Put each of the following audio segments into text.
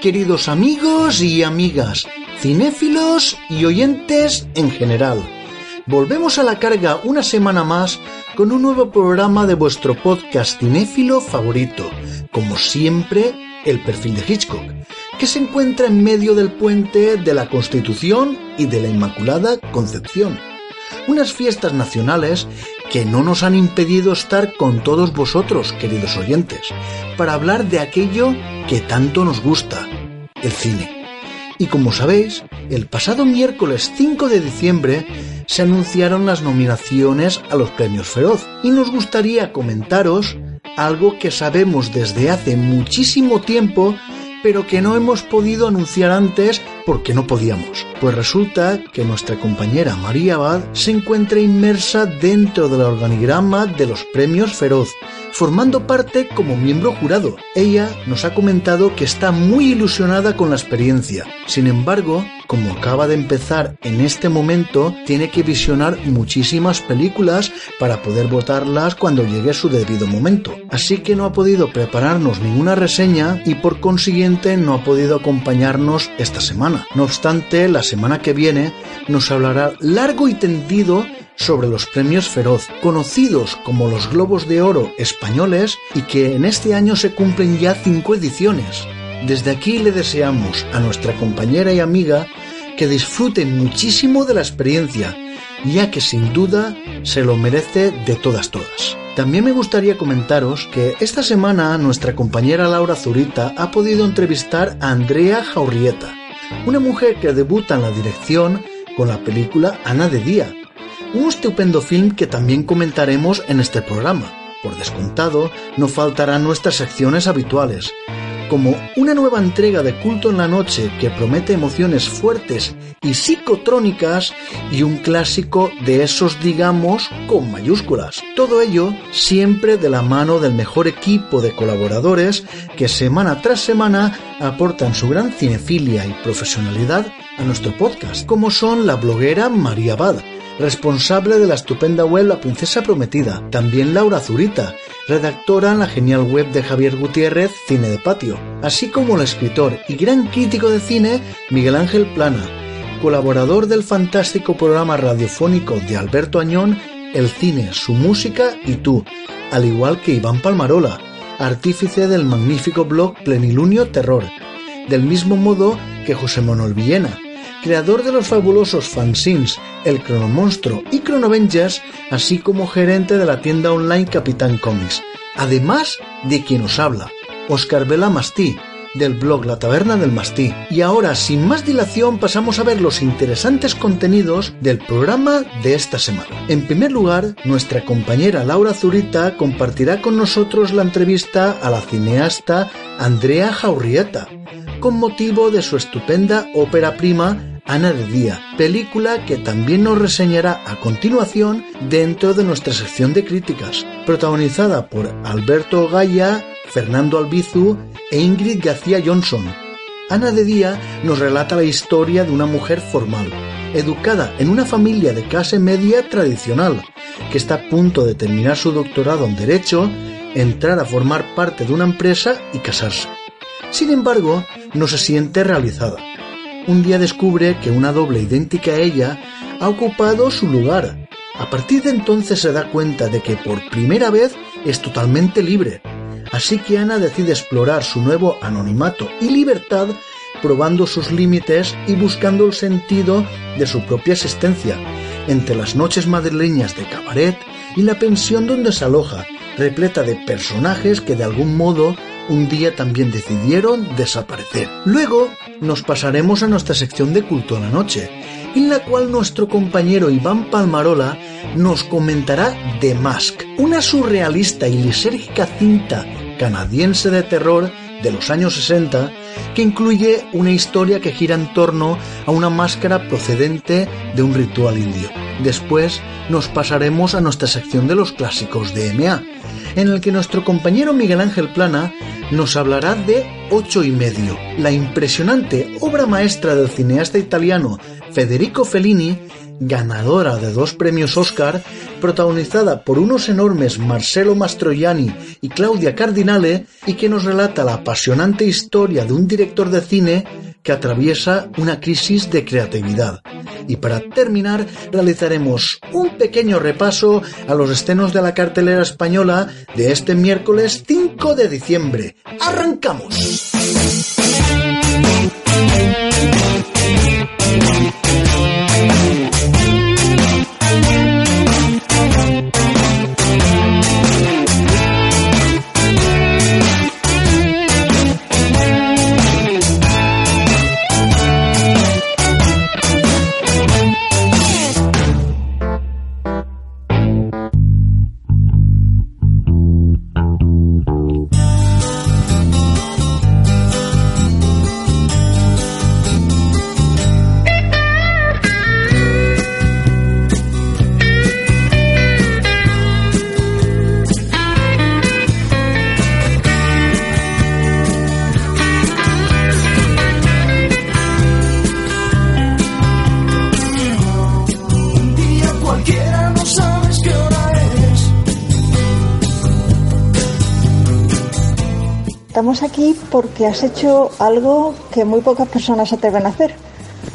queridos amigos y amigas, cinéfilos y oyentes en general. Volvemos a la carga una semana más con un nuevo programa de vuestro podcast cinéfilo favorito, como siempre, El perfil de Hitchcock, que se encuentra en medio del puente de la Constitución y de la Inmaculada Concepción. Unas fiestas nacionales que no nos han impedido estar con todos vosotros, queridos oyentes, para hablar de aquello que tanto nos gusta, el cine. Y como sabéis, el pasado miércoles 5 de diciembre se anunciaron las nominaciones a los premios Feroz y nos gustaría comentaros algo que sabemos desde hace muchísimo tiempo pero que no hemos podido anunciar antes porque no podíamos. Pues resulta que nuestra compañera María Abad se encuentra inmersa dentro del organigrama de los premios Feroz, formando parte como miembro jurado. Ella nos ha comentado que está muy ilusionada con la experiencia. Sin embargo, como acaba de empezar en este momento, tiene que visionar muchísimas películas para poder votarlas cuando llegue su debido momento. Así que no ha podido prepararnos ninguna reseña y por consiguiente no ha podido acompañarnos esta semana. No obstante, la semana que viene nos hablará largo y tendido sobre los premios Feroz, conocidos como los Globos de Oro españoles y que en este año se cumplen ya cinco ediciones. Desde aquí le deseamos a nuestra compañera y amiga que disfruten muchísimo de la experiencia, ya que sin duda se lo merece de todas todas. También me gustaría comentaros que esta semana nuestra compañera Laura Zurita ha podido entrevistar a Andrea Jaurrieta, una mujer que debuta en la dirección con la película Ana de Día, un estupendo film que también comentaremos en este programa. Por descontado, no faltarán nuestras secciones habituales, como una nueva entrega de Culto en la Noche que promete emociones fuertes y psicotrónicas y un clásico de esos digamos con mayúsculas. Todo ello siempre de la mano del mejor equipo de colaboradores que semana tras semana aportan su gran cinefilia y profesionalidad a nuestro podcast, como son la bloguera María Abad, responsable de la estupenda web La Princesa Prometida, también Laura Zurita, redactora en la genial web de Javier Gutiérrez, Cine de Patio, así como el escritor y gran crítico de cine Miguel Ángel Plana, colaborador del fantástico programa radiofónico de Alberto Añón, El cine, su música y tú, al igual que Iván Palmarola, artífice del magnífico blog Plenilunio Terror, del mismo modo que José Manuel Villena, creador de los fabulosos fanzines El Cronomonstro y Cronovengers, así como gerente de la tienda online Capitán Comics, además de quien os habla, Oscar Vela Mastí, del blog La Taberna del Mastí. Y ahora, sin más dilación, pasamos a ver los interesantes contenidos del programa de esta semana. En primer lugar, nuestra compañera Laura Zurita compartirá con nosotros la entrevista a la cineasta Andrea Jaurrieta, con motivo de su estupenda ópera prima Ana de Día, película que también nos reseñará a continuación dentro de nuestra sección de críticas, protagonizada por Alberto Gaya, Fernando Albizu e Ingrid García Johnson. Ana de Día nos relata la historia de una mujer formal, educada en una familia de clase media tradicional, que está a punto de terminar su doctorado en Derecho, entrar a formar parte de una empresa y casarse. Sin embargo, no se siente realizada un día descubre que una doble idéntica a ella ha ocupado su lugar. A partir de entonces se da cuenta de que por primera vez es totalmente libre. Así que Ana decide explorar su nuevo anonimato y libertad probando sus límites y buscando el sentido de su propia existencia, entre las noches madrileñas de cabaret y la pensión donde se aloja, repleta de personajes que de algún modo un día también decidieron desaparecer. Luego nos pasaremos a nuestra sección de culto a la noche, en la cual nuestro compañero Iván Palmarola nos comentará The Mask, una surrealista y lisérgica cinta canadiense de terror de los años 60 que incluye una historia que gira en torno a una máscara procedente de un ritual indio. Después nos pasaremos a nuestra sección de los clásicos de MA, en el que nuestro compañero Miguel Ángel Plana nos hablará de Ocho y medio, la impresionante obra maestra del cineasta italiano Federico Fellini, ganadora de dos premios Oscar, protagonizada por unos enormes Marcelo Mastroianni y Claudia Cardinale y que nos relata la apasionante historia de un director de cine que atraviesa una crisis de creatividad. Y para terminar, realizaremos un pequeño repaso a los estrenos de la cartelera española de este miércoles 5 de diciembre. ¡Arrancamos! Porque has hecho algo que muy pocas personas atreven a hacer.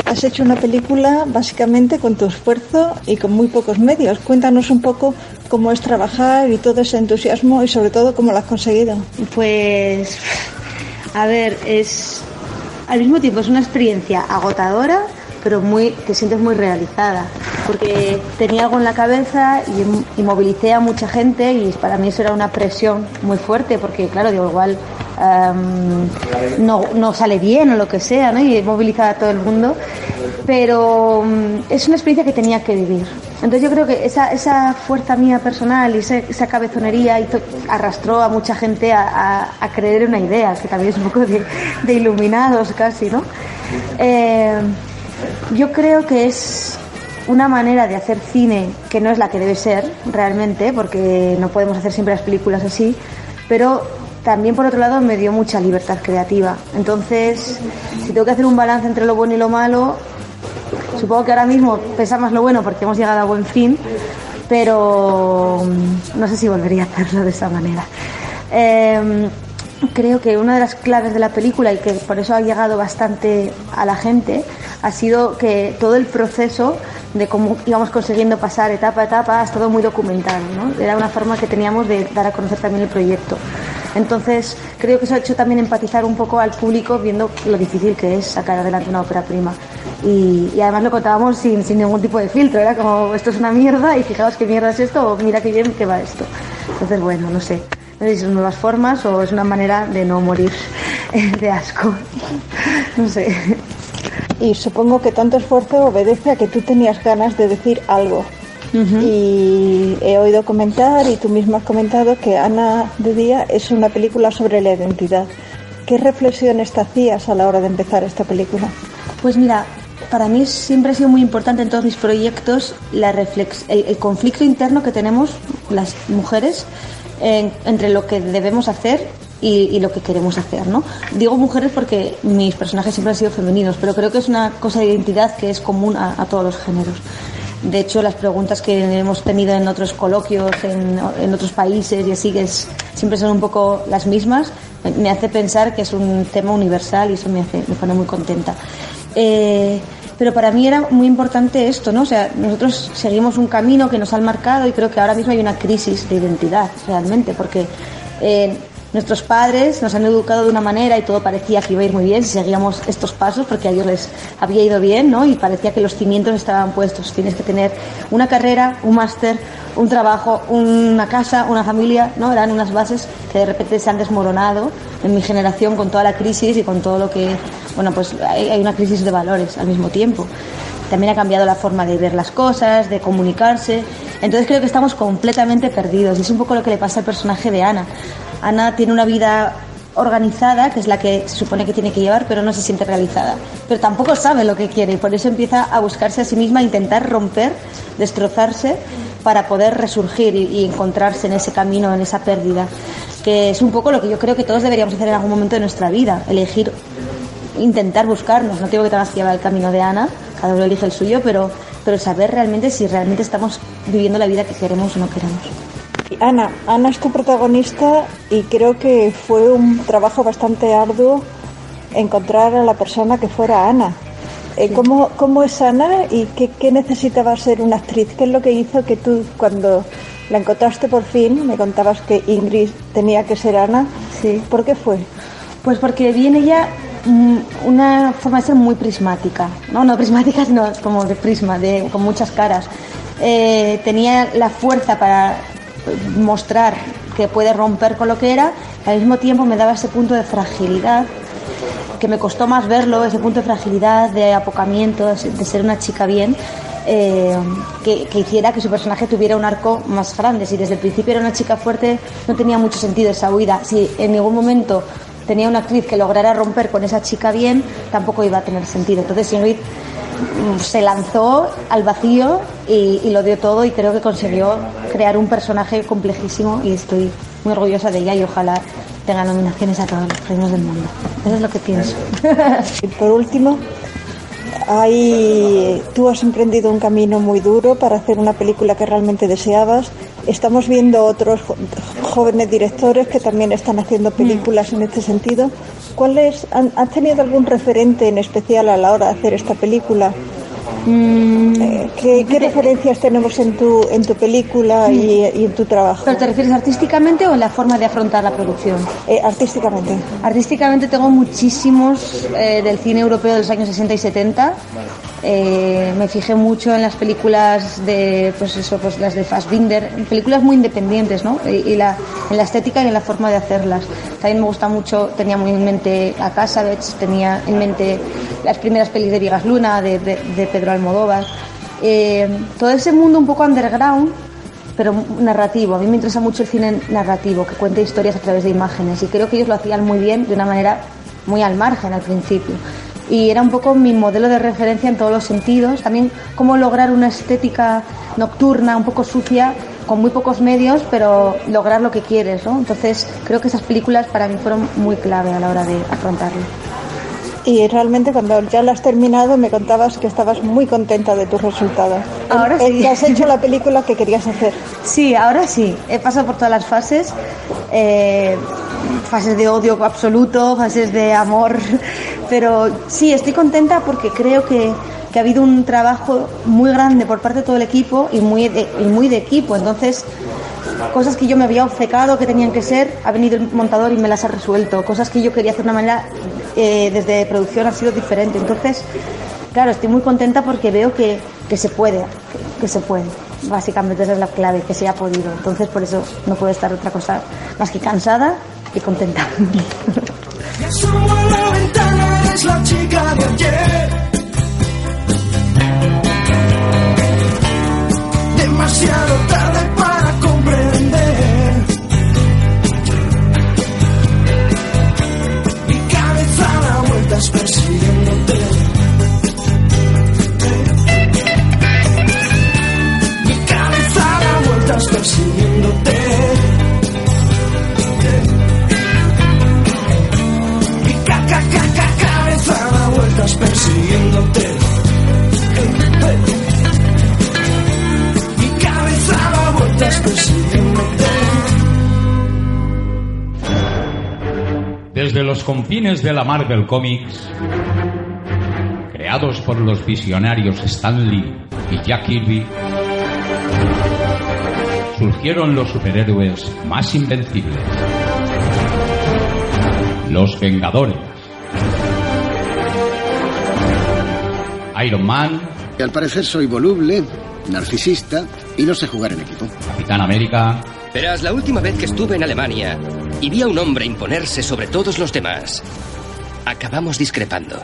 Has hecho una película básicamente con tu esfuerzo y con muy pocos medios. Cuéntanos un poco cómo es trabajar y todo ese entusiasmo y sobre todo cómo lo has conseguido. Pues, a ver, es al mismo tiempo es una experiencia agotadora, pero muy te sientes muy realizada porque tenía algo en la cabeza y, y, movilicé a mucha gente y para mí eso era una presión muy fuerte porque claro digo igual no, no, sale bien o lo que sea, ¿no? y moviliza a todo el mundo, pero mm, es una experiencia que tenía que vivir. Entonces yo creo que esa, esa fuerza mía personal y esa, cabezonería arrastró a mucha gente a, a, creer en una idea, que también es un poco de, iluminados casi, ¿no? Eh, yo creo que es una manera de hacer cine que no es la que debe ser realmente, porque no podemos hacer siempre las películas así, pero también por otro lado me dio mucha libertad creativa. Entonces, si tengo que hacer un balance entre lo bueno y lo malo, supongo que ahora mismo pesa más lo bueno porque hemos llegado a buen fin, pero mm, no sé si volvería a hacerlo de esa manera. Em, creo que una de las claves de la película y que por eso ha llegado bastante a la gente ha sido que todo el proceso de cómo íbamos consiguiendo pasar etapa a etapa ha estado muy documentado. Era una forma que teníamos de dar a conocer también el proyecto. Entonces, creo que eso ha hecho también empatizar un poco al público viendo lo difícil que es sacar adelante una ópera prima. Y, además lo contábamos sin, sin, ningún tipo de filtro, era como esto es una mierda y fijaos qué mierda es esto o mira qué bien que va esto. Entonces, bueno, no sé. No sé si son nuevas formas o es una manera de no morir de asco. No sé. Y supongo que tanto esfuerzo obedece a que tú tenías ganas de decir algo. Uh -huh. Y he oído comentar, y tú mismo has comentado, que Ana de Día es una película sobre la identidad. ¿Qué reflexiones te hacías a la hora de empezar esta película? Pues mira, para mí siempre ha sido muy importante en todos mis proyectos la reflex el, el conflicto interno que tenemos las mujeres en, entre lo que debemos hacer y, y, lo que queremos hacer, ¿no? Digo mujeres porque mis personajes siempre han sido femeninos, pero creo que es una cosa de identidad que es común a, a todos los géneros. De hecho, las preguntas que hemos tenido en otros coloquios, en, en otros países y así, que siempre son un poco las mismas, me hace pensar que es un tema universal y eso me, hace, me pone muy contenta. Eh, pero para mí era muy importante esto, ¿no? O sea, nosotros seguimos un camino que nos han marcado y creo que ahora mismo hay una crisis de identidad, realmente, porque eh, nuestros padres nos han educado de una manera y todo parecía que iba a ir muy bien si seguíamos estos pasos porque a ellos les había ido bien, ¿no? Y parecía que los cimientos estaban puestos. Tienes que tener una carrera, un máster, un trabajo, una casa, una familia, ¿no? Eran unas bases que de repente se han desmoronado en mi generación con toda la crisis y con todo lo que, bueno, pues hay, una crisis de valores al mismo tiempo. También ha cambiado la forma de ver las cosas, de comunicarse. Entonces creo que estamos completamente perdidos y es un poco lo que le pasa al personaje de Ana. Ana tiene una vida organizada, que es la que se supone que tiene que llevar, pero no se siente realizada. Pero tampoco sabe lo que quiere y por eso empieza a buscarse a sí misma, a intentar romper, destrozarse para poder resurgir y, encontrarse en ese camino, en esa pérdida. Que es un poco lo que yo creo que todos deberíamos hacer en algún momento de nuestra vida, elegir, intentar buscarnos. No digo que tengas llevar el camino de Ana, cada uno elige el suyo, pero pero saber realmente si realmente estamos viviendo la vida que queremos o no queremos. Ana, Ana es tu protagonista y creo que fue un trabajo bastante arduo encontrar a la persona que fuera Ana. Eh, ¿cómo, ¿cómo, es Ana y qué, qué, necesitaba ser una actriz? ¿Qué es lo que hizo que tú, cuando la encontraste por fin, me contabas que Ingrid tenía que ser Ana? Sí. ¿Por qué fue? Pues porque viene ella mm, una forma de ser muy prismática. No, no prismática, sino como de prisma, de, con muchas caras. Eh, tenía la fuerza para mostrar que puede romper con lo que era, al mismo tiempo me daba ese punto de fragilidad que me costó más verlo, ese punto de fragilidad, de apocamiento, de ser una chica bien, eh, que, que, hiciera que su personaje tuviera un arco más grande. Si desde el principio era una chica fuerte, no tenía mucho sentido esa huida. Si en ningún momento tenía una actriz que lograra romper con esa chica bien, tampoco iba a tener sentido. Entonces Ingrid mm, se lanzó al vacío y, y, lo dio todo y creo que consiguió crear un personaje complejísimo y estoy muy orgullosa de ella y ojalá tenga nominaciones a todos los premios del mundo. Eso es lo que pienso. y por último, hay, tú has emprendido un camino muy duro para hacer una película que realmente deseabas. Estamos viendo otros jóvenes directores que también están haciendo películas en este sentido. ¿Cuál es, ¿Has tenido algún referente en especial a la hora de hacer esta película? Mm, ¿Qué, ¿Qué, referencias tenemos en tu, en tu película y, y, en tu trabajo? ¿Pero te refieres artísticamente o en la forma de afrontar la producción? Eh, artísticamente. Artísticamente tengo muchísimos eh, del cine europeo de los años 60 y 70. Eh, me fijé mucho en las películas de, pues eso, pues las de Fassbinder, películas muy independientes, ¿no? Y, y la, en la estética y en la forma de hacerlas. También me gusta mucho, tenía muy en mente a Casabets, tenía en mente las primeras pelis de Viegas Luna, de, de, de Pedro Almodóvar. Eh, todo ese mundo un poco underground, pero narrativo. A mí me interesa mucho el cine narrativo, que cuente historias a través de imágenes. Y creo que ellos lo hacían muy bien, de una manera muy al margen al principio. Y era un poco mi modelo de referencia en todos los sentidos. También cómo lograr una estética nocturna, un poco sucia, con muy pocos medios, pero lograr lo que quieres. ¿no? Entonces creo que esas películas para mí fueron muy clave a la hora de afrontarlo. Y realmente cuando ya lo has terminado me contabas que estabas muy contenta de tu resultado. Ahora sí. Has hecho la película que querías hacer. Sí, ahora sí. He pasado por todas las fases. Eh, fases de odio absoluto, fases de amor. Pero sí, estoy contenta porque creo que, que ha habido un trabajo muy grande por parte de todo el equipo y muy de, y muy de equipo. Entonces, cosas que yo me había obcecado que tenían que ser, ha venido el montador y me las ha resuelto. Cosas que yo quería hacer de una manera eh, desde producción ha sido diferente. Entonces, claro, estoy muy contenta porque veo que, que se puede, que, que, se puede. Básicamente esa es la clave, que se ha podido. Entonces, por eso no puedo estar otra cosa más que cansada y contenta. los confines de la Marvel Comics, creados por los visionarios Stan Lee y Jack Kirby, surgieron los superhéroes más invencibles, los Vengadores. Iron Man, Y al parecer soy voluble, narcisista y no sé jugar en equipo. Capitán América, Verás, la última vez que estuve en Alemania y vi a un hombre imponerse sobre todos los demás, acabamos discrepando.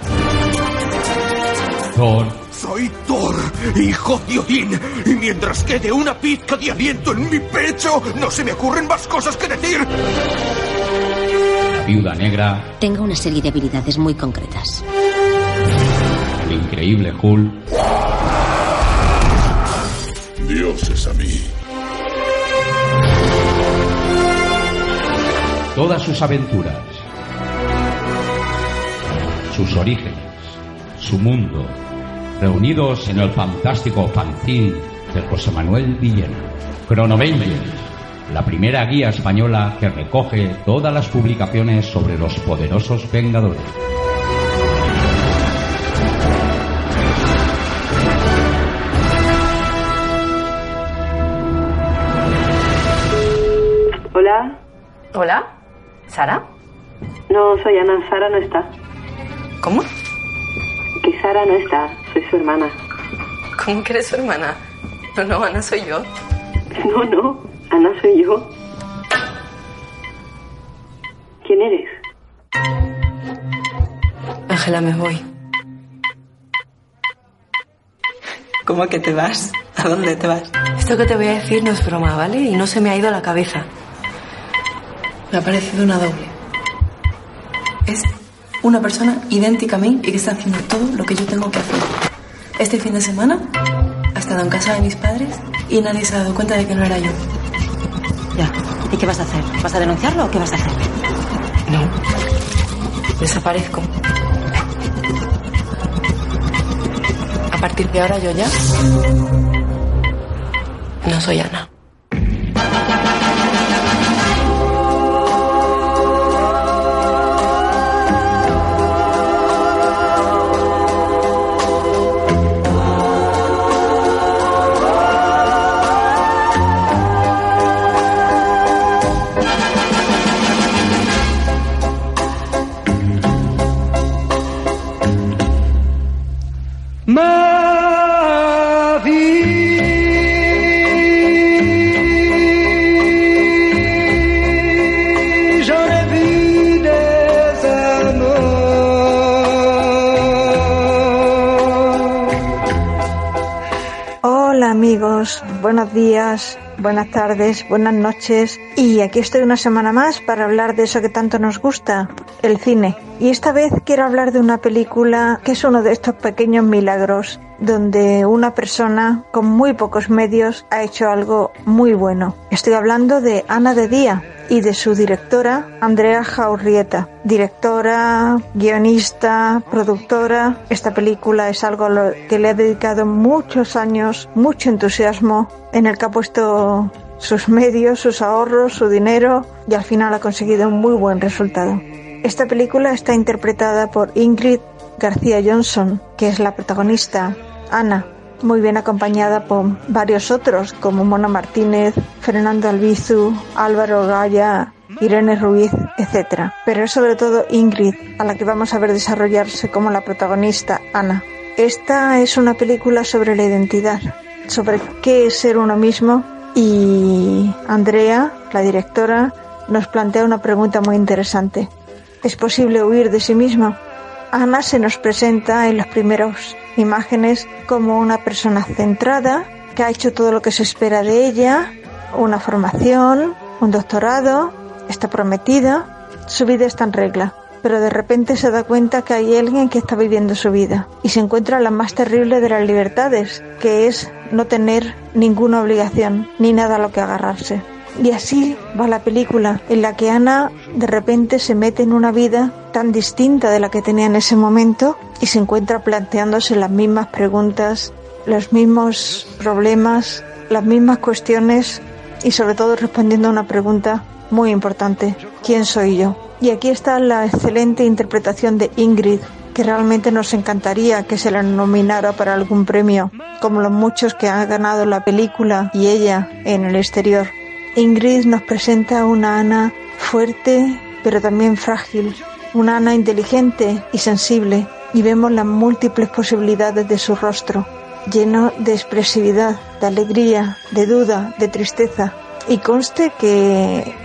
Thor, Soy Thor, hijo de Odín, y mientras quede una pizca de aliento en mi pecho, no se me ocurren más cosas que decir. la Viuda Negra, Tengo una serie de habilidades muy concretas. el Increíble Hulk, Dioses a mí. Todas sus aventuras, sus orígenes, su mundo, reunidos en el fantástico fanzine de José Manuel Villena. Cronovengers, la primera guía española que recoge todas las publicaciones sobre los poderosos Vengadores. Hola. Hola. ¿Sara? No, soy Ana. Sara no está. ¿Cómo? Que Sara no está. Soy su hermana. ¿Cómo que eres su hermana? No, no, Ana soy yo. No, no. Ana soy yo. ¿Quién eres? Ángela, me voy. ¿Cómo que te vas? ¿A dónde te vas? Esto que te voy a decir no es broma, ¿vale? Y no se me ha ido a la cabeza. Me ha parecido una doble. Es una persona idéntica a mí y que está haciendo todo lo que yo tengo que hacer. Este fin de semana ha estado en casa de mis padres y nadie se ha dado cuenta de que no era yo. Ya. ¿Y qué vas a hacer? ¿Vas a denunciarlo o qué vas a hacer? No. Desaparezco. A partir de ahora yo ya no soy Ana. Buenos días, buenas tardes, buenas noches y aquí estoy una semana más para hablar de eso que tanto nos gusta, el cine. Y esta vez quiero hablar de una película que es uno de estos pequeños milagros donde una persona con muy pocos medios ha hecho algo muy bueno. Estoy hablando de Ana de Día y de su directora Andrea Jaurrieta. Directora, guionista, productora. Esta película es algo a lo que le ha dedicado muchos años, mucho entusiasmo, en el que ha puesto sus medios, sus ahorros, su dinero y al final ha conseguido un muy buen resultado. Esta película está interpretada por Ingrid García Johnson, que es la protagonista, Ana, muy bien acompañada por varios otros como Mona Martínez, Fernando Albizu, Álvaro Gaya, Irene Ruiz, etc. Pero es sobre todo Ingrid a la que vamos a ver desarrollarse como la protagonista, Ana. Esta es una película sobre la identidad, sobre qué es ser uno mismo y Andrea, la directora, nos plantea una pregunta muy interesante. ¿Es posible huir de sí mismo? Ana se nos presenta en las primeras imágenes como una persona centrada, que ha hecho todo lo que se espera de ella, una formación, un doctorado, está prometida, su vida está en regla, pero de repente se da cuenta que hay alguien que está viviendo su vida y se encuentra la más terrible de las libertades, que es no tener ninguna obligación ni nada a lo que agarrarse. Y así va la película, en la que Ana de repente se mete en una vida tan distinta de la que tenía en ese momento y se encuentra planteándose las mismas preguntas, los mismos problemas, las mismas cuestiones y sobre todo respondiendo a una pregunta muy importante, ¿quién soy yo? Y aquí está la excelente interpretación de Ingrid, que realmente nos encantaría que se la nominara para algún premio, como los muchos que han ganado la película y ella en el exterior. Ingrid nos presenta una Ana fuerte, pero también frágil, una Ana inteligente y sensible, y vemos las múltiples posibilidades de su rostro, lleno de expresividad, de alegría, de duda, de tristeza. Y conste que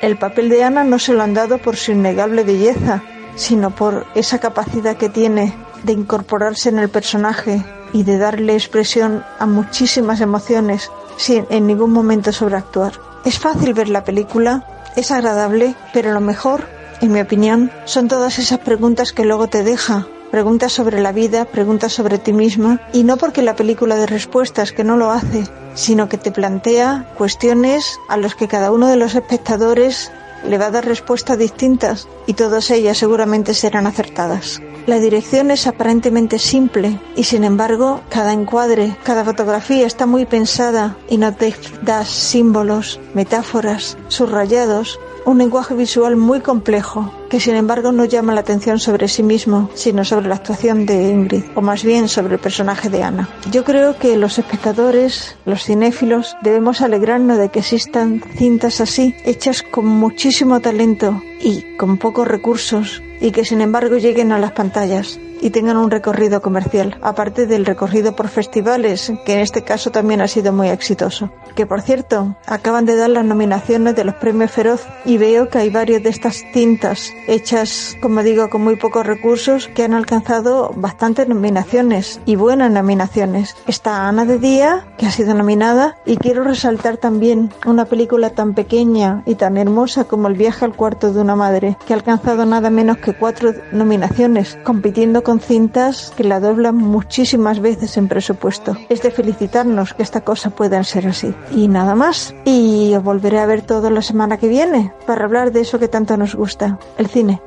el papel de Ana no se lo han dado por su innegable belleza, sino por esa capacidad que tiene de incorporarse en el personaje y de darle expresión a muchísimas emociones sin en ningún momento sobreactuar. Es fácil ver la película, es agradable, pero lo mejor, en mi opinión, son todas esas preguntas que luego te deja. Preguntas sobre la vida, preguntas sobre ti misma, y no porque la película de respuestas, que no lo hace, sino que te plantea cuestiones a las que cada uno de los espectadores le va a dar respuestas distintas y todas ellas seguramente serán acertadas. La dirección es aparentemente simple y sin embargo cada encuadre, cada fotografía está muy pensada y nos da símbolos, metáforas, subrayados, un lenguaje visual muy complejo que sin embargo no llama la atención sobre sí mismo, sino sobre la actuación de Ingrid, o más bien sobre el personaje de Ana. Yo creo que los espectadores, los cinéfilos, debemos alegrarnos de que existan cintas así, hechas con muchísimo talento y con pocos recursos, y que sin embargo lleguen a las pantallas y tengan un recorrido comercial, aparte del recorrido por festivales, que en este caso también ha sido muy exitoso. Que por cierto, acaban de dar las nominaciones de los premios Feroz y veo que hay varias de estas cintas hechas, como digo, con muy pocos recursos, que han alcanzado bastantes nominaciones y buenas nominaciones. Está Ana de Día, que ha sido nominada, y quiero resaltar también una película tan pequeña y tan hermosa como El viaje al cuarto de una madre, que ha alcanzado nada menos que cuatro nominaciones, compitiendo con cintas que la doblan muchísimas veces en presupuesto. Es de felicitarnos que esta cosa pueda ser así. Y nada más. Y os volveré a ver todo la semana que viene para hablar de eso que tanto nos gusta, el cine.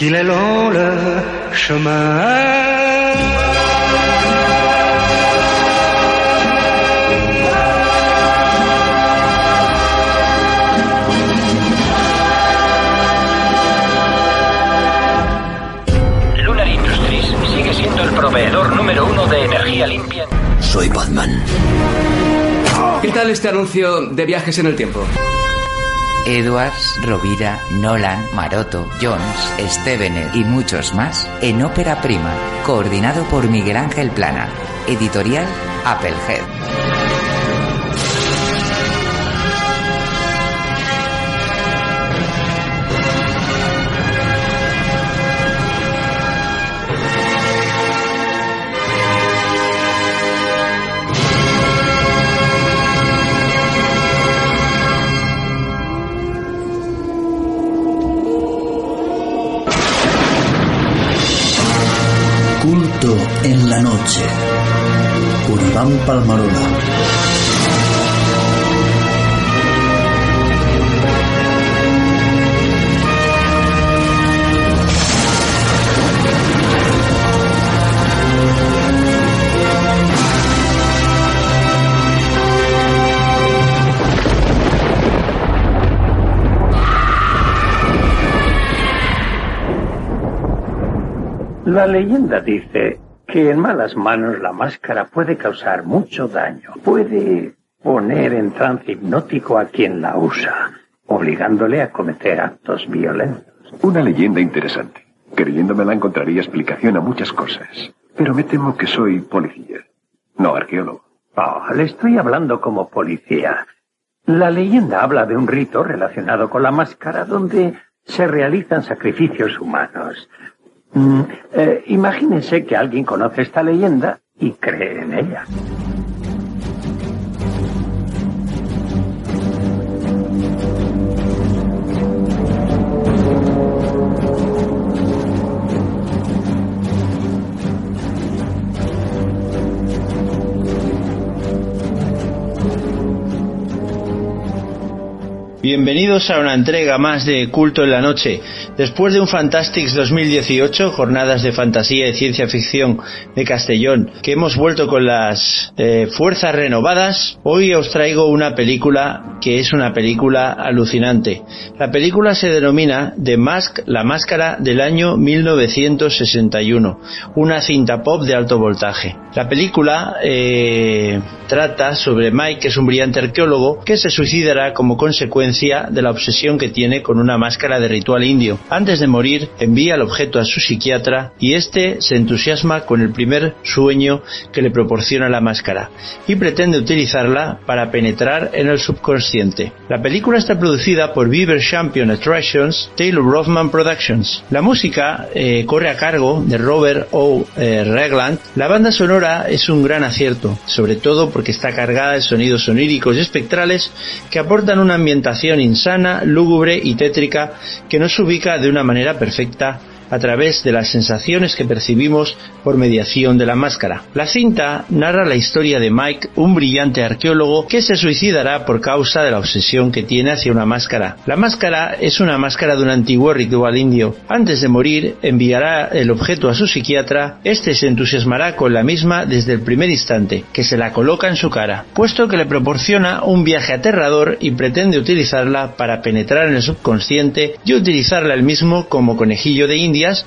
qu'il est long le el proveedor número uno de energía limpia. Soy Batman. ¿Qué tal este anuncio de viajes en el tiempo? Edwards, Rovira, Nolan, Maroto, Jones, Stevener y muchos más en ópera prima, coordinado por Miguel Ángel Plana. Editorial Applehead. En la noche. Iván Palmarola. La leyenda dice que en malas manos la máscara puede causar mucho daño. Puede poner en trance hipnótico a quien la usa, obligándole a cometer actos violentos. Una leyenda interesante. Creyéndomela encontraría explicación a muchas cosas. Pero me temo que soy policía, no arqueólogo. Oh, le estoy hablando como policía. La leyenda habla de un rito relacionado con la máscara donde se realizan sacrificios humanos. Mm, eh, imagínense que alguien conoce esta leyenda y cree en ella. Bienvenidos a una entrega más de Culto en la Noche. Después de un Fantastics 2018, jornadas de fantasía y ciencia ficción de Castellón, que hemos vuelto con las eh, fuerzas renovadas, hoy os traigo una película que es una película alucinante. La película se denomina The Mask, la máscara del año 1961, una cinta pop de alto voltaje. La película eh, trata sobre Mike, que es un brillante arqueólogo, que se suicidará como consecuencia de la obsesión que tiene con una máscara de ritual indio. Antes de morir, envía el objeto a su psiquiatra y este se entusiasma con el primer sueño que le proporciona la máscara y pretende utilizarla para penetrar en el subconsciente. La película está producida por Beaver Champion Attractions, Taylor Rothman Productions. La música eh, corre a cargo de Robert O. Eh, Regland. La banda sonora es un gran acierto, sobre todo porque está cargada de sonidos soníricos y espectrales que aportan una ambientación insana, lúgubre y tétrica que nos ubica de una manera perfecta a través de las sensaciones que percibimos por mediación de la máscara. La cinta narra la historia de Mike, un brillante arqueólogo que se suicidará por causa de la obsesión que tiene hacia una máscara. La máscara es una máscara de un antiguo ritual indio. Antes de morir, enviará el objeto a su psiquiatra, este se entusiasmará con la misma desde el primer instante, que se la coloca en su cara, puesto que le proporciona un viaje aterrador y pretende utilizarla para penetrar en el subconsciente y utilizarla él mismo como conejillo de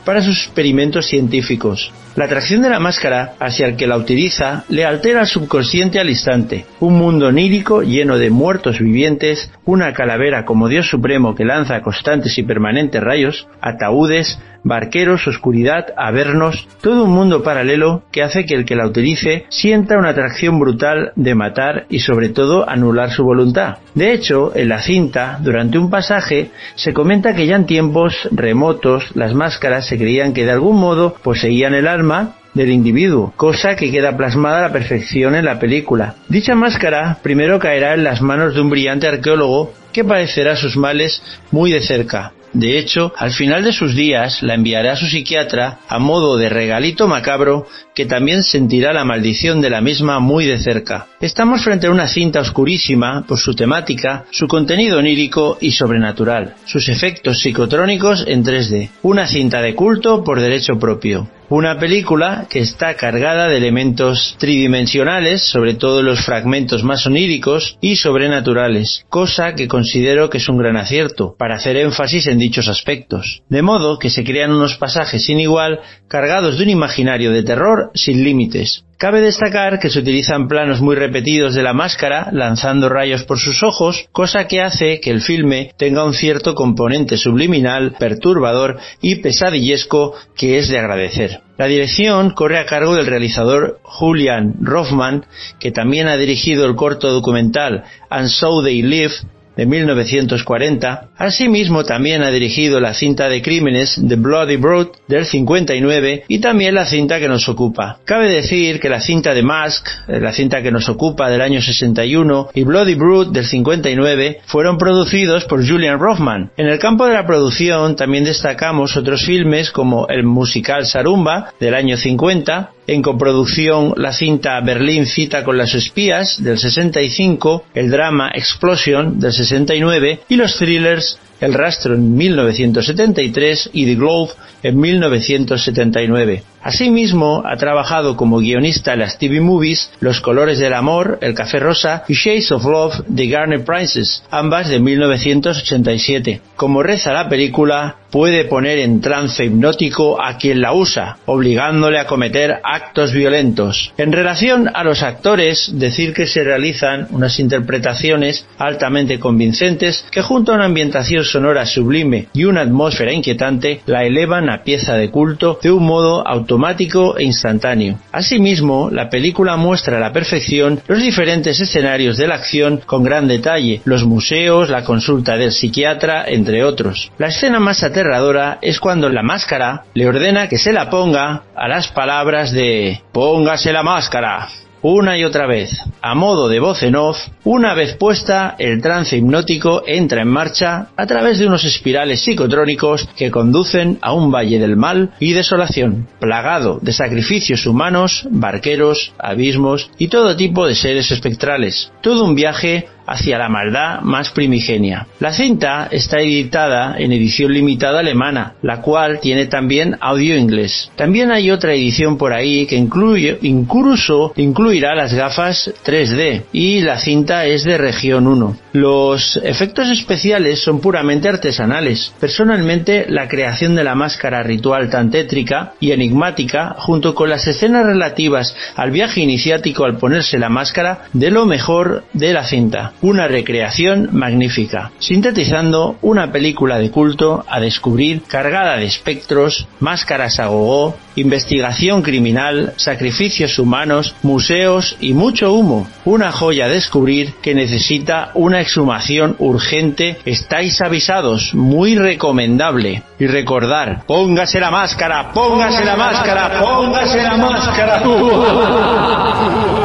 para sus experimentos científicos. La atracción de la máscara hacia el que la utiliza le altera el subconsciente al instante. Un mundo onírico lleno de muertos vivientes, una calavera como Dios supremo que lanza constantes y permanentes rayos, ataúdes, barqueros, oscuridad, avernos, todo un mundo paralelo que hace que el que la utilice sienta una atracción brutal de matar y sobre todo anular su voluntad. De hecho, en la cinta, durante un pasaje, se comenta que ya en tiempos remotos las máscaras se creían que de algún modo poseían el alma del individuo, cosa que queda plasmada a la perfección en la película. Dicha máscara primero caerá en las manos de un brillante arqueólogo que padecerá sus males muy de cerca, de hecho, al final de sus días la enviará a su psiquiatra a modo de regalito macabro que también sentirá la maldición de la misma muy de cerca. Estamos frente a una cinta oscurísima por su temática, su contenido onírico y sobrenatural, sus efectos psicotrónicos en 3D. Una cinta de culto por derecho propio. Una película que está cargada de elementos tridimensionales, sobre todo los fragmentos más oníricos y sobrenaturales, cosa que considero que es un gran acierto para hacer énfasis en dichos aspectos. De modo que se crean unos pasajes sin igual cargados de un imaginario de terror sin límites, Cabe destacar que se utilizan planos muy repetidos de la máscara lanzando rayos por sus ojos, cosa que hace que el filme tenga un cierto componente subliminal, perturbador y pesadillesco que es de agradecer. La dirección corre a cargo del realizador Julian Rothman, que también ha dirigido el corto documental And So They Live de 1940. Asimismo, también ha dirigido la cinta de crímenes The Bloody Brood del 59 y también la cinta que nos ocupa. Cabe decir que la cinta de Mask, eh, la cinta que nos ocupa del año 61 y Bloody Brood del 59 fueron producidos por Julian Rothman. En el campo de la producción también destacamos otros filmes como el musical Sarumba del año 50, en coproducción la cinta Berlín cita con las espías del 65, el drama Explosion del 69 y los thrillers El rastro en 1973 y The Globe en 1979. Asimismo, ha trabajado como guionista en las TV movies Los colores del amor, El café rosa y Shades of Love de Garner Princess, ambas de 1987. Como reza la película, puede poner en trance hipnótico a quien la usa, obligándole a cometer actos violentos. En relación a los actores, decir que se realizan unas interpretaciones altamente convincentes que junto a una ambientación sonora sublime y una atmósfera inquietante la elevan a pieza de culto de un modo automático e instantáneo. Asimismo, la película muestra a la perfección los diferentes escenarios de la acción con gran detalle, los museos, la consulta del psiquiatra, entre otros. La escena más aterradora es cuando la máscara le ordena que se la ponga a las palabras de Póngase la máscara una y otra vez, a modo de voz en off, una vez puesta, el trance hipnótico entra en marcha a través de unos espirales psicotrónicos que conducen a un valle del mal y desolación, plagado de sacrificios humanos, barqueros, abismos y todo tipo de seres espectrales. Todo un viaje hacia la maldad más primigenia. La cinta está editada en edición limitada alemana, la cual tiene también audio inglés. También hay otra edición por ahí que incluye, incluso incluirá las gafas 3D y la cinta es de región 1. Los efectos especiales son puramente artesanales. Personalmente, la creación de la máscara ritual tan tétrica y enigmática, junto con las escenas relativas al viaje iniciático al ponerse la máscara, de lo mejor de la cinta una recreación magnífica, sintetizando una película de culto a descubrir cargada de espectros, máscaras a gogó, investigación criminal, sacrificios humanos, museos y mucho humo. Una joya a descubrir que necesita una exhumación urgente. Estáis avisados, muy recomendable. Y recordar, póngase la máscara, póngase la máscara, póngase la máscara. ¿Qué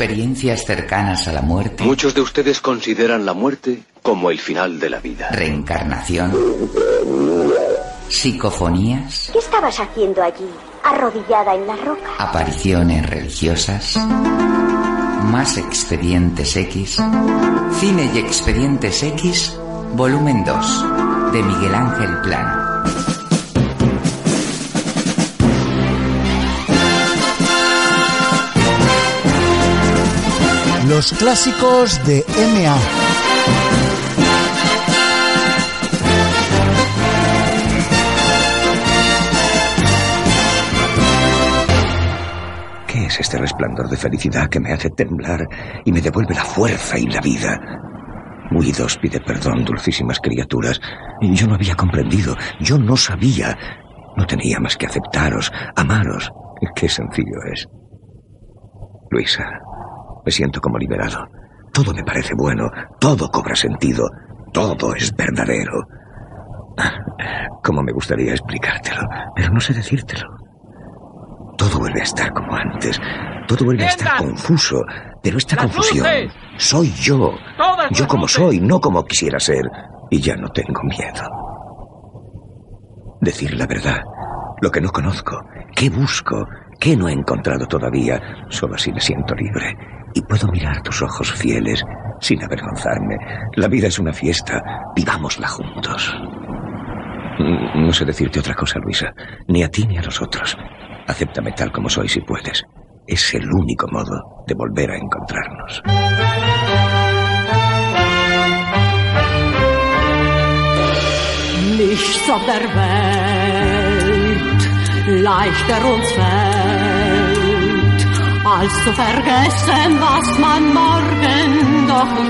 Experiencias cercanas a la muerte. Muchos de ustedes consideran la muerte como el final de la vida. Reencarnación. Psicofonías. ¿Qué estabas haciendo allí, arrodillada en la roca? Apariciones religiosas. Más expedientes X. Cine y expedientes X. Volumen 2. De Miguel Ángel Plano. Los clásicos de MA. ¿Qué es este resplandor de felicidad que me hace temblar y me devuelve la fuerza y la vida? Huidos pide perdón, dulcísimas criaturas. Yo no había comprendido, yo no sabía. No tenía más que aceptaros, amaros. Qué sencillo es. Luisa, me siento como liberado. Todo me parece bueno, todo cobra sentido, todo es verdadero. Cómo me gustaría explicártelo, pero no sé decírtelo. Todo vuelve a estar como antes, todo vuelve a estar confuso, pero esta confusión soy yo, yo como soy, no como quisiera ser, y ya no tengo miedo. Decir la verdad, lo que no conozco, qué busco, qué no he encontrado todavía, solo así me siento libre y puedo mirar tus ojos fieles sin avergonzarme. La vida es una fiesta, vivámosla juntos. Mm, No sé decirte otra cosa, Luisa, ni a ti ni a los otros. Acéptame tal como soy si puedes. Es el único modo de volver a encontrarnos. Nichts auf der Welt leichter uns fällt, als zu vergessen, was man morgen doch.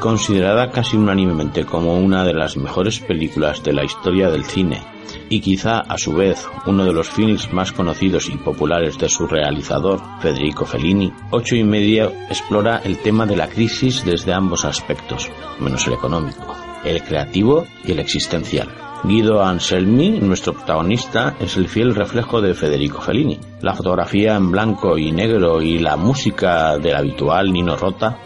Considerada casi unánimemente como una de las mejores películas de la historia del cine y quizá a su vez uno de los films más conocidos y populares de su realizador, Federico Fellini, Ocho y medio explora el tema de la crisis desde ambos aspectos, menos el económico, el creativo y el existencial. Guido Anselmi, nuestro protagonista, es el fiel reflejo de Federico Fellini. La fotografía en blanco y negro y la música del habitual Nino Rota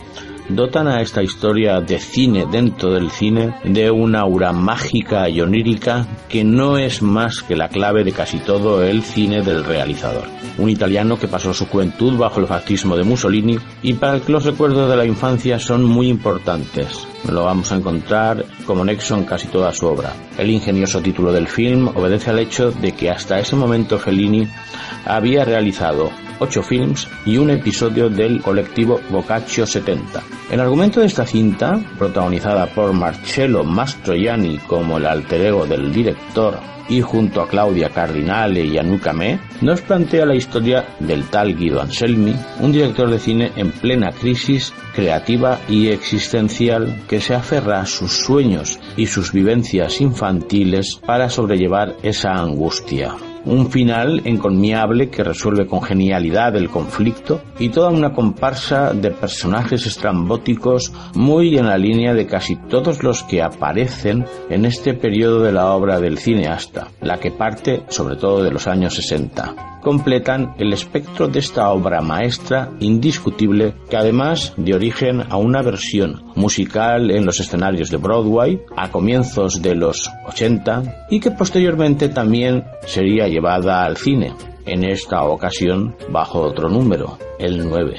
dotan a esta historia de cine dentro del cine de una aura mágica y onírica que no es más que la clave de casi todo el cine del realizador. Un italiano que pasó su juventud bajo el fascismo de Mussolini y para el que los recuerdos de la infancia son muy importantes. Lo vamos a encontrar como nexo en casi toda su obra. El ingenioso título del film obedece al hecho de que hasta ese momento Fellini había realizado ocho films y un episodio del colectivo Boccaccio 70. El argumento de esta cinta, protagonizada por Marcello Mastroianni como el alter ego del director y junto a Claudia Cardinale y Anuka Me, nos plantea la historia del tal Guido Anselmi, un director de cine en plena crisis creativa y existencial que se aferra a sus sueños y sus vivencias infantiles para sobrellevar esa angustia. Un final encomiable que resuelve con genialidad el conflicto y toda una comparsa de personajes estrambóticos muy en la línea de casi todos los que aparecen en este periodo de la obra del cineasta, la que parte sobre todo de los años 60 completan el espectro de esta obra maestra indiscutible que además de origen a una versión musical en los escenarios de Broadway a comienzos de los 80 y que posteriormente también sería llevada al cine, en esta ocasión bajo otro número, el 9.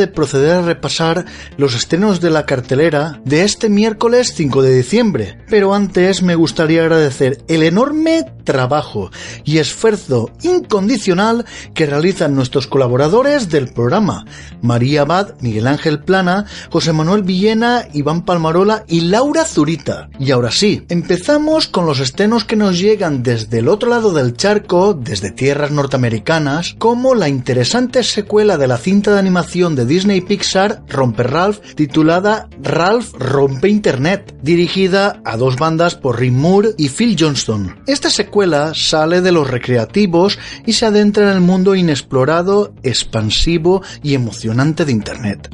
De proceder a repasar los estrenos de la cartelera de este miércoles 5 de diciembre, pero antes me gustaría agradecer el enorme trabajo y esfuerzo incondicional que realizan nuestros colaboradores del programa, María Abad, Miguel Ángel Plana, José Manuel Villena, Iván Palmarola y Laura Zurita. Y ahora sí, empezamos con los estrenos que nos llegan desde el otro lado del charco, desde tierras norteamericanas, como la interesante secuela de la cinta de animación de Disney Pixar Romper Ralph titulada Ralph Rompe Internet, dirigida a dos bandas por Rick Moore y Phil Johnston. Esta secuela sale de los recreativos y se adentra en el mundo inexplorado, expansivo y emocionante de Internet.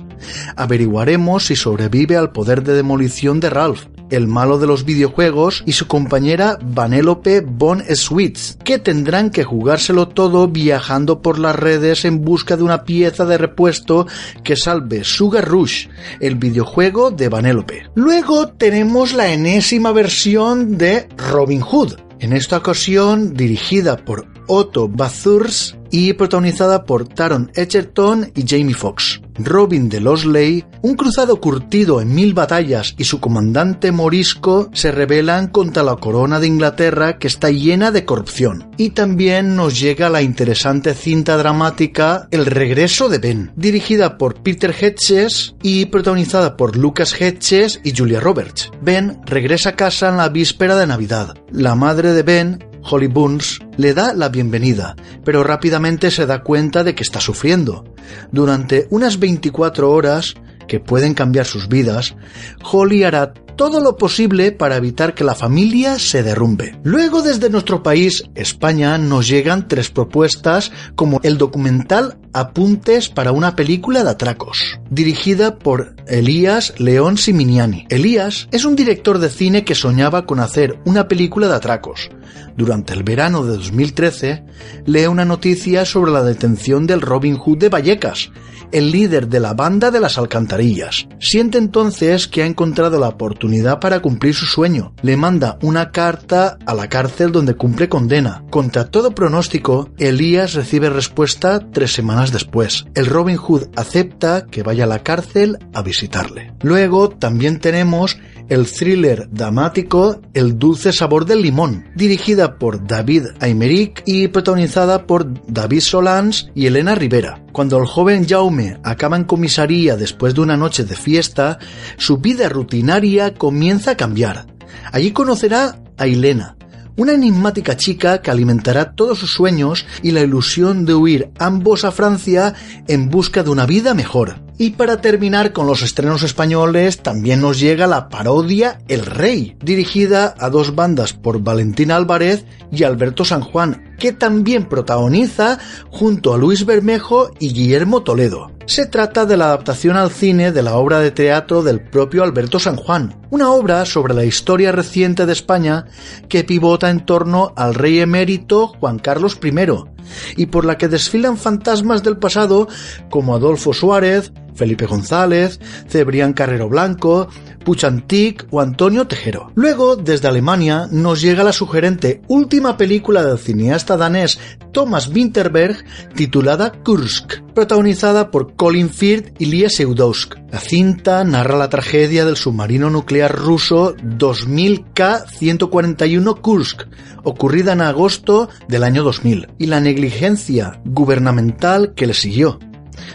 Averiguaremos si sobrevive al poder de demolición de Ralph, el malo de los videojuegos, y su compañera Vanellope Von Switz, que tendrán que jugárselo todo viajando por las redes en busca de una pieza de repuesto que salve Sugar Rush, el videojuego de Vanellope. Luego tenemos la enésima versión de Robin Hood, en esta ocasión dirigida por Otto Bathurst y protagonizada por Taron Egerton y Jamie Foxx. Robin de Losley, un cruzado curtido en mil batallas y su comandante morisco se rebelan contra la corona de Inglaterra que está llena de corrupción. Y también nos llega la interesante cinta dramática El regreso de Ben, dirigida por Peter Hedges y protagonizada por Lucas Hedges y Julia Roberts. Ben regresa a casa en la víspera de Navidad. La madre de Ben Holly Burns le da la bienvenida, pero rápidamente se da cuenta de que está sufriendo. Durante unas 24 horas, que pueden cambiar sus vidas, Holly hará todo lo posible para evitar que la familia se derrumbe. Luego desde nuestro país, España, nos llegan tres propuestas como el documental Apuntes para una película de atracos, dirigida por Elías León Siminiani. Elías es un director de cine que soñaba con hacer una película de atracos. Durante el verano de 2013, lee una noticia sobre la detención del Robin Hood de Vallecas, el líder de la banda de las alcantarillas. Siente entonces que ha encontrado la oportunidad para cumplir su sueño. Le manda una carta a la cárcel donde cumple condena. Contra todo pronóstico, Elías recibe respuesta tres semanas después. El Robin Hood acepta que vaya a la cárcel a visitarle. Luego también tenemos el thriller dramático El dulce sabor del limón, dirigida por David Aymeric y protagonizada por David Solans y Elena Rivera. Cuando el joven Jaume acaba en comisaría después de una noche de fiesta, su vida rutinaria comienza a cambiar. Allí conocerá a Elena, una enigmática chica que alimentará todos sus sueños y la ilusión de huir ambos a Francia en busca de una vida mejor. Y para terminar con los estrenos españoles, también nos llega la parodia El Rey, dirigida a dos bandas por Valentín Álvarez y Alberto San Juan, que también protagoniza junto a Luis Bermejo y Guillermo Toledo. Se trata de la adaptación al cine de la obra de teatro del propio Alberto San Juan, una obra sobre la historia reciente de España que pivota en torno al rey emérito Juan Carlos I, y por la que desfilan fantasmas del pasado como Adolfo Suárez, Felipe González, Cebrián Carrero Blanco, Puchantik o Antonio Tejero. Luego, desde Alemania, nos llega la sugerente última película del cineasta danés Thomas Winterberg titulada Kursk, protagonizada por Colin Firth y Lia Seudowsk. La cinta narra la tragedia del submarino nuclear ruso 2000K-141 Kursk, ocurrida en agosto del año 2000, y la negligencia gubernamental que le siguió.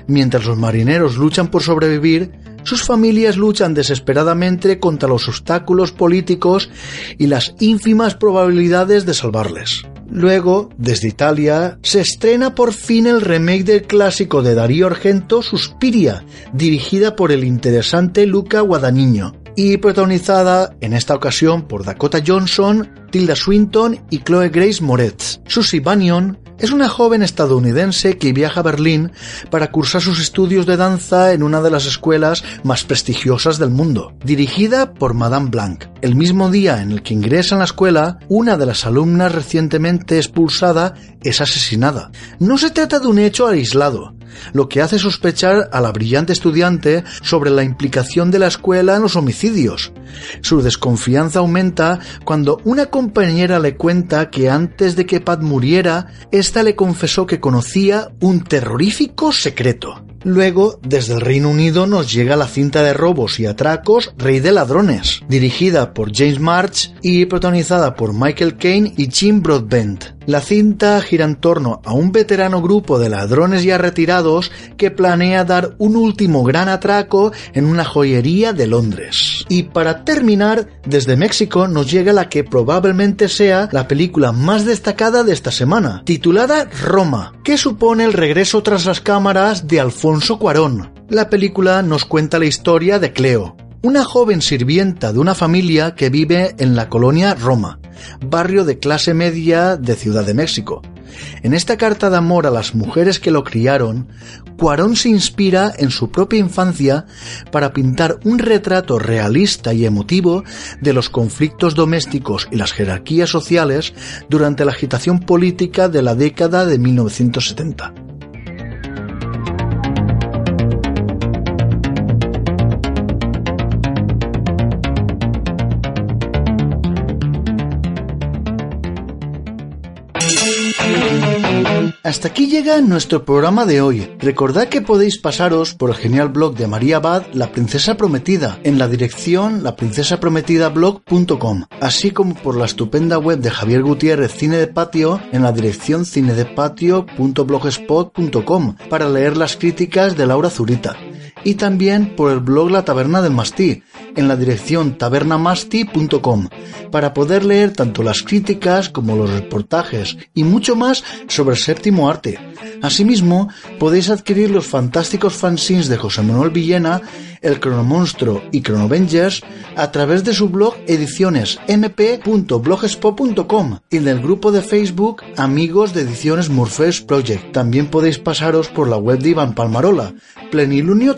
Mientras los marineros luchan por sobrevivir, sus familias luchan desesperadamente contra los obstáculos políticos y las ínfimas probabilidades de salvarles. Luego, desde Italia, se estrena por fin el remake del clásico de Darío Argento Suspiria, dirigida por el interesante Luca Guadagnino y protagonizada en esta ocasión por Dakota Johnson, Tilda Swinton y Chloe Grace Moretz. Susie Bannion es una joven estadounidense que viaja a Berlín para cursar sus estudios de danza en una de las escuelas más prestigiosas del mundo, dirigida por Madame Blanc. El mismo día en el que ingresa en la escuela, una de las alumnas recientemente expulsada es asesinada. No se trata de un hecho aislado, lo que hace sospechar a la brillante estudiante sobre la implicación de la escuela en los homicidios. Su desconfianza aumenta cuando una compañera le cuenta que antes de que Pat muriera, ésta le confesó que conocía un terrorífico secreto. Luego, desde el Reino Unido nos llega la cinta de robos y atracos Rey de Ladrones, dirigida por James March y protagonizada por Michael Caine y Jim Broadbent. La cinta gira en torno a un veterano grupo de ladrones ya retirados que planea dar un último gran atraco en una joyería de Londres. Y para terminar, desde México nos llega la que probablemente sea la película más destacada de esta semana, titulada Roma, que supone el regreso tras las cámaras de Alfonso Cuarón. La película nos cuenta la historia de Cleo, una joven sirvienta de una familia que vive en la colonia Roma, barrio de clase media de Ciudad de México. En esta carta de amor a las mujeres que lo criaron, Cuarón se inspira en su propia infancia para pintar un retrato realista y emotivo de los conflictos domésticos y las jerarquías sociales durante la agitación política de la década de 1970. Hasta aquí llega nuestro programa de hoy. Recordad que podéis pasaros por el genial blog de María Abad, La Princesa Prometida, en la dirección laprincesaprometidablog.com, así como por la estupenda web de Javier Gutiérrez Cine de Patio en la dirección cinedepatio.blogspot.com para leer las críticas de Laura Zurita y también por el blog La Taberna del Mastí, en la dirección tabernamasti.com, para poder leer tanto las críticas como los reportajes y mucho más sobre el séptimo arte. Asimismo, podéis adquirir los fantásticos fanzines de José Manuel Villena, El Cronomonstro y Cronovengers a través de su blog ediciones mp.blogspot.com y del grupo de Facebook Amigos de Ediciones Morpheus Project. También podéis pasaros por la web de Iván Palmarola, Plenilunio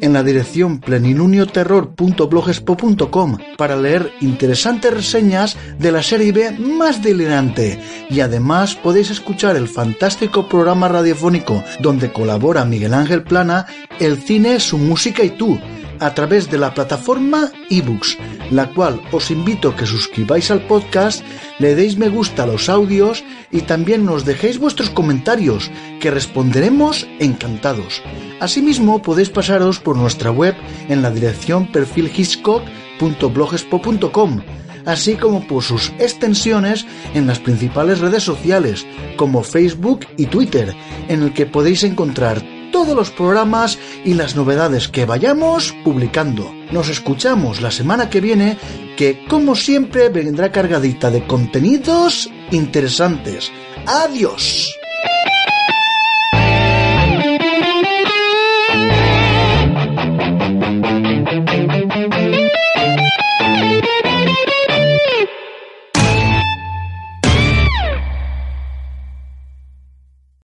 En la dirección plenilunioterror.blogspot.com para leer interesantes reseñas de la serie B más delirante. Y además podéis escuchar el fantástico programa radiofónico donde colabora Miguel Ángel Plana El cine, su música y tú a través de la plataforma ebooks, la cual os invito a que suscribáis al podcast, le deis me gusta a los audios y también nos dejéis vuestros comentarios, que responderemos encantados. Asimismo, podéis pasaros por nuestra web en la dirección perfilhitchcock.blogspot.com, así como por sus extensiones en las principales redes sociales, como Facebook y Twitter, en el que podéis encontrar todos los programas y las novedades que vayamos publicando. Nos escuchamos la semana que viene, que como siempre vendrá cargadita de contenidos interesantes. Adiós.